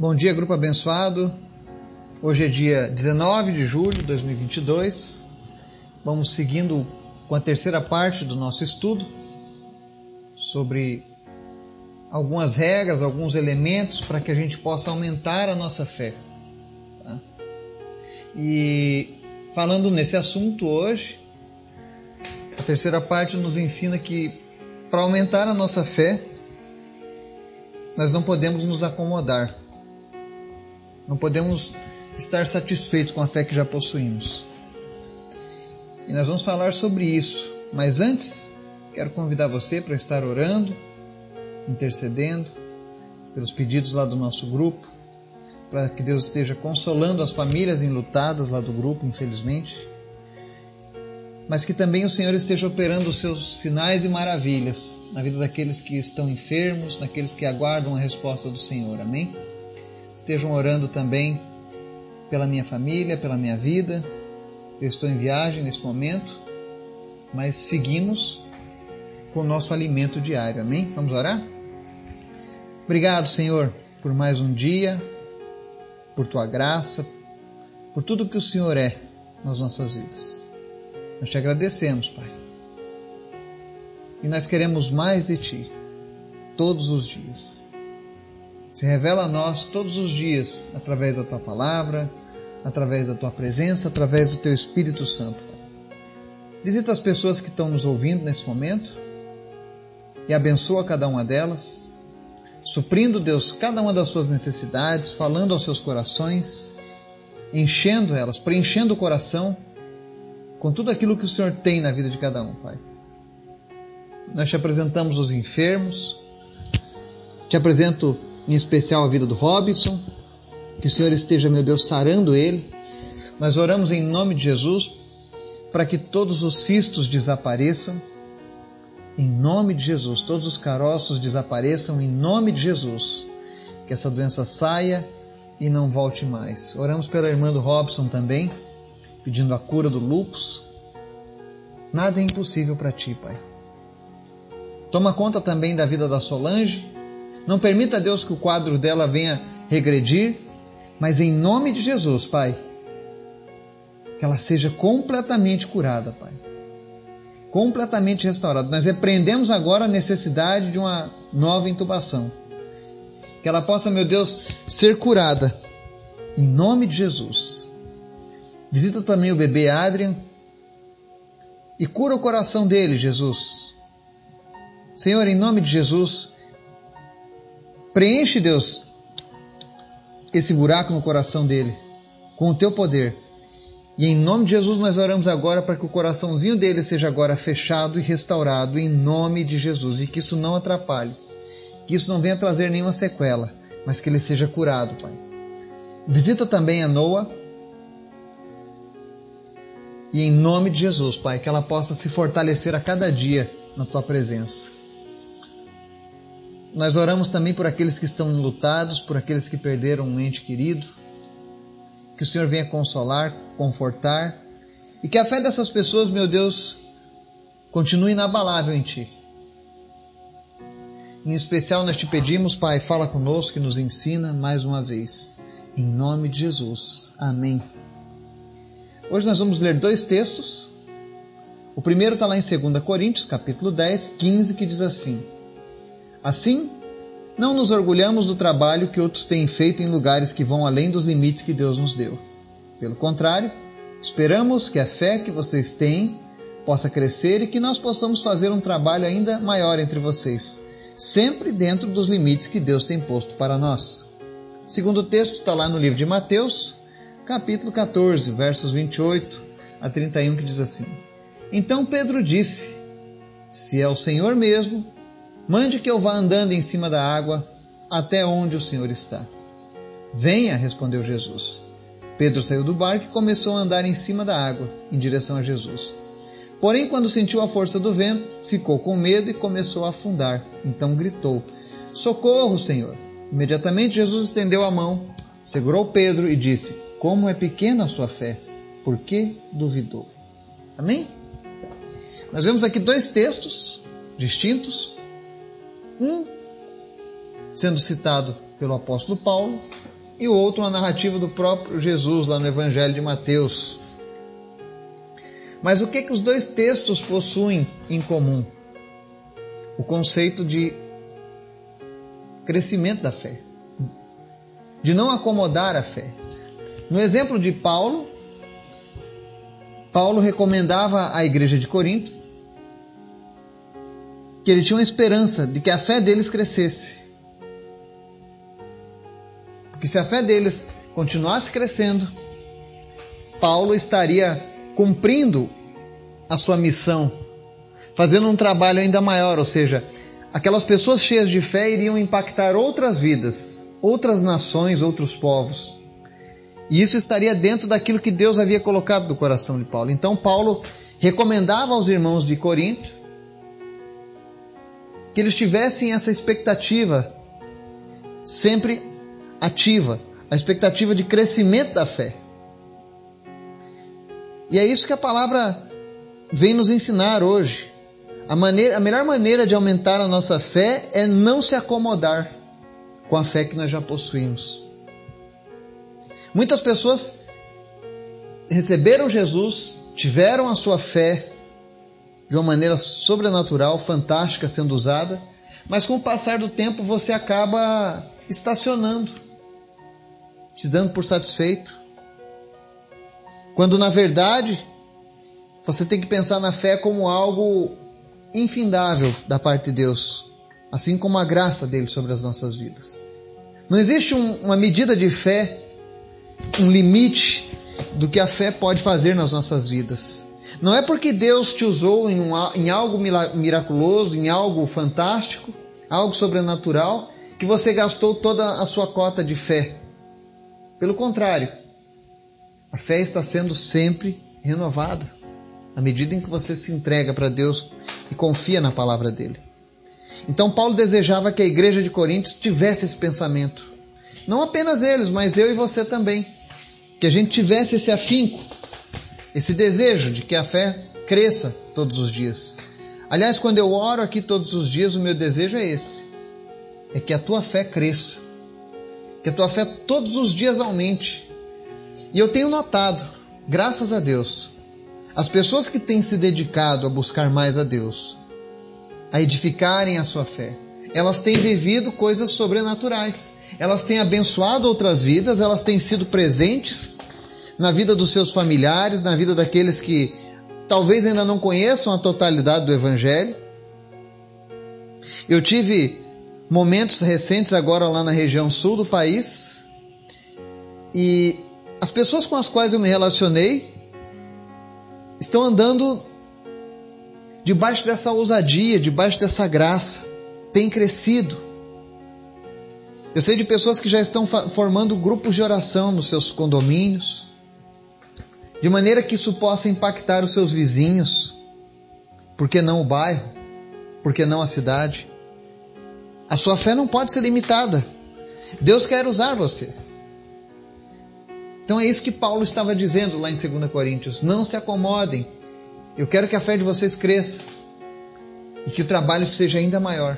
Bom dia, grupo abençoado. Hoje é dia 19 de julho de 2022. Vamos seguindo com a terceira parte do nosso estudo sobre algumas regras, alguns elementos para que a gente possa aumentar a nossa fé. Tá? E falando nesse assunto hoje, a terceira parte nos ensina que para aumentar a nossa fé, nós não podemos nos acomodar. Não podemos estar satisfeitos com a fé que já possuímos. E nós vamos falar sobre isso. Mas antes, quero convidar você para estar orando, intercedendo pelos pedidos lá do nosso grupo, para que Deus esteja consolando as famílias enlutadas lá do grupo, infelizmente, mas que também o Senhor esteja operando os seus sinais e maravilhas na vida daqueles que estão enfermos, naqueles que aguardam a resposta do Senhor. Amém? Estejam orando também pela minha família, pela minha vida. Eu estou em viagem nesse momento, mas seguimos com o nosso alimento diário. Amém? Vamos orar? Obrigado, Senhor, por mais um dia, por tua graça, por tudo que o Senhor é nas nossas vidas. Nós te agradecemos, Pai. E nós queremos mais de ti todos os dias se revela a nós todos os dias através da tua palavra, através da tua presença, através do teu Espírito Santo. Visita as pessoas que estão nos ouvindo nesse momento e abençoa cada uma delas, suprindo, Deus, cada uma das suas necessidades, falando aos seus corações, enchendo elas, preenchendo o coração com tudo aquilo que o Senhor tem na vida de cada um, Pai. Nós te apresentamos os enfermos, te apresento em especial a vida do Robson. Que o Senhor esteja, meu Deus, sarando ele. Nós oramos em nome de Jesus para que todos os cistos desapareçam. Em nome de Jesus, todos os caroços desapareçam em nome de Jesus. Que essa doença saia e não volte mais. Oramos pela irmã do Robson também, pedindo a cura do lupus. Nada é impossível para ti, Pai. Toma conta também da vida da Solange, não permita, Deus, que o quadro dela venha regredir, mas em nome de Jesus, Pai, que ela seja completamente curada, Pai. Completamente restaurada. Nós repreendemos agora a necessidade de uma nova intubação. Que ela possa, meu Deus, ser curada. Em nome de Jesus. Visita também o bebê Adrian e cura o coração dele, Jesus. Senhor, em nome de Jesus, Preenche, Deus, esse buraco no coração dele com o teu poder. E em nome de Jesus nós oramos agora para que o coraçãozinho dele seja agora fechado e restaurado em nome de Jesus e que isso não atrapalhe, que isso não venha trazer nenhuma sequela, mas que ele seja curado, Pai. Visita também a Noa e em nome de Jesus, Pai, que ela possa se fortalecer a cada dia na tua presença. Nós oramos também por aqueles que estão lutados, por aqueles que perderam um ente querido. Que o Senhor venha consolar, confortar e que a fé dessas pessoas, meu Deus, continue inabalável em Ti. Em especial, nós te pedimos, Pai, fala conosco e nos ensina mais uma vez. Em nome de Jesus. Amém. Hoje nós vamos ler dois textos. O primeiro está lá em 2 Coríntios, capítulo 10, 15, que diz assim: Assim, não nos orgulhamos do trabalho que outros têm feito em lugares que vão além dos limites que Deus nos deu. Pelo contrário, esperamos que a fé que vocês têm possa crescer e que nós possamos fazer um trabalho ainda maior entre vocês, sempre dentro dos limites que Deus tem posto para nós. O segundo texto está lá no livro de Mateus, capítulo 14, versos 28 a 31, que diz assim: Então Pedro disse: Se é o Senhor mesmo, Mande que eu vá andando em cima da água até onde o Senhor está. Venha, respondeu Jesus. Pedro saiu do barco e começou a andar em cima da água, em direção a Jesus. Porém, quando sentiu a força do vento, ficou com medo e começou a afundar. Então gritou: Socorro, Senhor! Imediatamente Jesus estendeu a mão, segurou Pedro e disse: Como é pequena a sua fé, por que duvidou? Amém? Nós vemos aqui dois textos distintos um sendo citado pelo apóstolo Paulo, e o outro uma narrativa do próprio Jesus lá no Evangelho de Mateus. Mas o que, que os dois textos possuem em comum? O conceito de crescimento da fé, de não acomodar a fé. No exemplo de Paulo, Paulo recomendava à igreja de Corinto que ele tinha uma esperança de que a fé deles crescesse. Porque se a fé deles continuasse crescendo, Paulo estaria cumprindo a sua missão, fazendo um trabalho ainda maior, ou seja, aquelas pessoas cheias de fé iriam impactar outras vidas, outras nações, outros povos. E isso estaria dentro daquilo que Deus havia colocado no coração de Paulo. Então, Paulo recomendava aos irmãos de Corinto que eles tivessem essa expectativa sempre ativa, a expectativa de crescimento da fé. E é isso que a palavra vem nos ensinar hoje. A, maneira, a melhor maneira de aumentar a nossa fé é não se acomodar com a fé que nós já possuímos. Muitas pessoas receberam Jesus, tiveram a sua fé de uma maneira sobrenatural, fantástica sendo usada, mas com o passar do tempo você acaba estacionando, te dando por satisfeito. Quando na verdade você tem que pensar na fé como algo infindável da parte de Deus, assim como a graça dele sobre as nossas vidas. Não existe um, uma medida de fé, um limite do que a fé pode fazer nas nossas vidas. Não é porque Deus te usou em, um, em algo miraculoso, em algo fantástico, algo sobrenatural, que você gastou toda a sua cota de fé. Pelo contrário, a fé está sendo sempre renovada à medida em que você se entrega para Deus e confia na palavra dele. Então, Paulo desejava que a igreja de Coríntios tivesse esse pensamento. Não apenas eles, mas eu e você também. Que a gente tivesse esse afinco esse desejo de que a fé cresça todos os dias. Aliás, quando eu oro aqui todos os dias, o meu desejo é esse: é que a tua fé cresça, que a tua fé todos os dias aumente. E eu tenho notado, graças a Deus, as pessoas que têm se dedicado a buscar mais a Deus, a edificarem a sua fé, elas têm vivido coisas sobrenaturais. Elas têm abençoado outras vidas, elas têm sido presentes na vida dos seus familiares, na vida daqueles que talvez ainda não conheçam a totalidade do Evangelho. Eu tive momentos recentes agora lá na região sul do país e as pessoas com as quais eu me relacionei estão andando debaixo dessa ousadia, debaixo dessa graça, têm crescido. Eu sei de pessoas que já estão formando grupos de oração nos seus condomínios, de maneira que isso possa impactar os seus vizinhos, por que não o bairro, por que não a cidade. A sua fé não pode ser limitada. Deus quer usar você. Então é isso que Paulo estava dizendo lá em 2 Coríntios: não se acomodem. Eu quero que a fé de vocês cresça e que o trabalho seja ainda maior.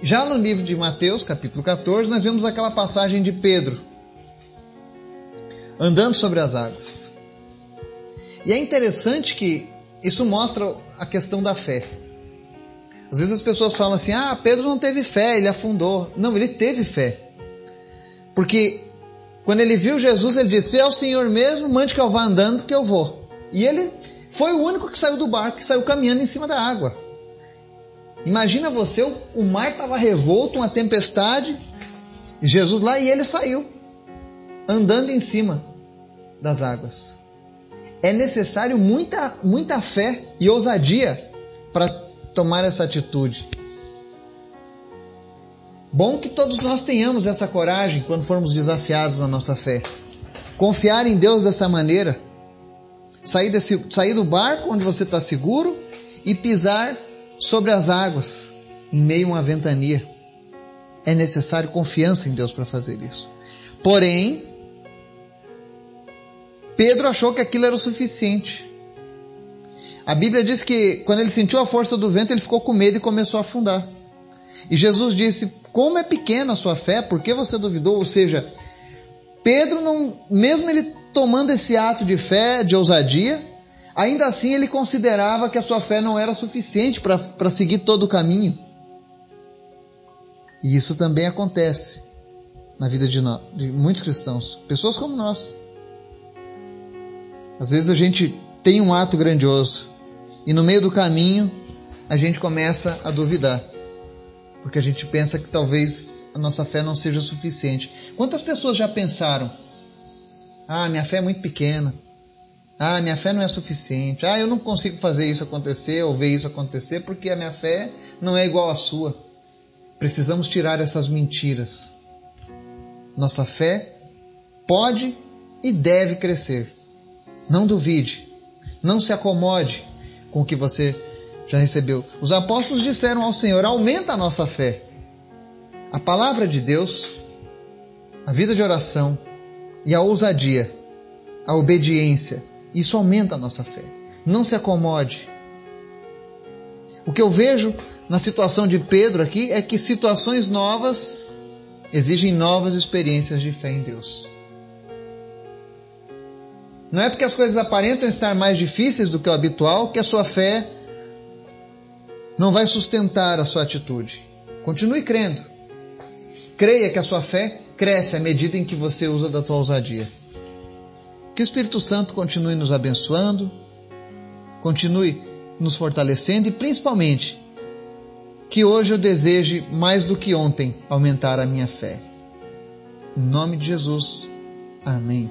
Já no livro de Mateus, capítulo 14, nós vemos aquela passagem de Pedro, andando sobre as águas. E é interessante que isso mostra a questão da fé. Às vezes as pessoas falam assim: ah, Pedro não teve fé, ele afundou. Não, ele teve fé. Porque quando ele viu Jesus, ele disse: é o Senhor mesmo, mande que eu vá andando, que eu vou. E ele foi o único que saiu do barco, que saiu caminhando em cima da água. Imagina você, o mar estava revolto, uma tempestade, Jesus lá e ele saiu andando em cima das águas. É necessário muita, muita fé e ousadia para tomar essa atitude. Bom que todos nós tenhamos essa coragem quando formos desafiados na nossa fé. Confiar em Deus dessa maneira. Sair, desse, sair do barco onde você está seguro e pisar sobre as águas em meio a uma ventania. É necessário confiança em Deus para fazer isso. Porém, Pedro achou que aquilo era o suficiente. A Bíblia diz que quando ele sentiu a força do vento, ele ficou com medo e começou a afundar. E Jesus disse: Como é pequena a sua fé, por que você duvidou? Ou seja, Pedro, não, mesmo ele tomando esse ato de fé, de ousadia, ainda assim ele considerava que a sua fé não era suficiente para seguir todo o caminho. E isso também acontece na vida de, nós, de muitos cristãos, pessoas como nós. Às vezes a gente tem um ato grandioso e no meio do caminho a gente começa a duvidar, porque a gente pensa que talvez a nossa fé não seja suficiente. Quantas pessoas já pensaram: ah, minha fé é muito pequena, ah, minha fé não é suficiente, ah, eu não consigo fazer isso acontecer ou ver isso acontecer porque a minha fé não é igual à sua. Precisamos tirar essas mentiras. Nossa fé pode e deve crescer. Não duvide, não se acomode com o que você já recebeu. Os apóstolos disseram ao Senhor: aumenta a nossa fé. A palavra de Deus, a vida de oração e a ousadia, a obediência, isso aumenta a nossa fé. Não se acomode. O que eu vejo na situação de Pedro aqui é que situações novas exigem novas experiências de fé em Deus. Não é porque as coisas aparentam estar mais difíceis do que o habitual que a sua fé não vai sustentar a sua atitude. Continue crendo. Creia que a sua fé cresce à medida em que você usa da tua ousadia. Que o Espírito Santo continue nos abençoando, continue nos fortalecendo e principalmente que hoje eu deseje mais do que ontem aumentar a minha fé. Em nome de Jesus. Amém.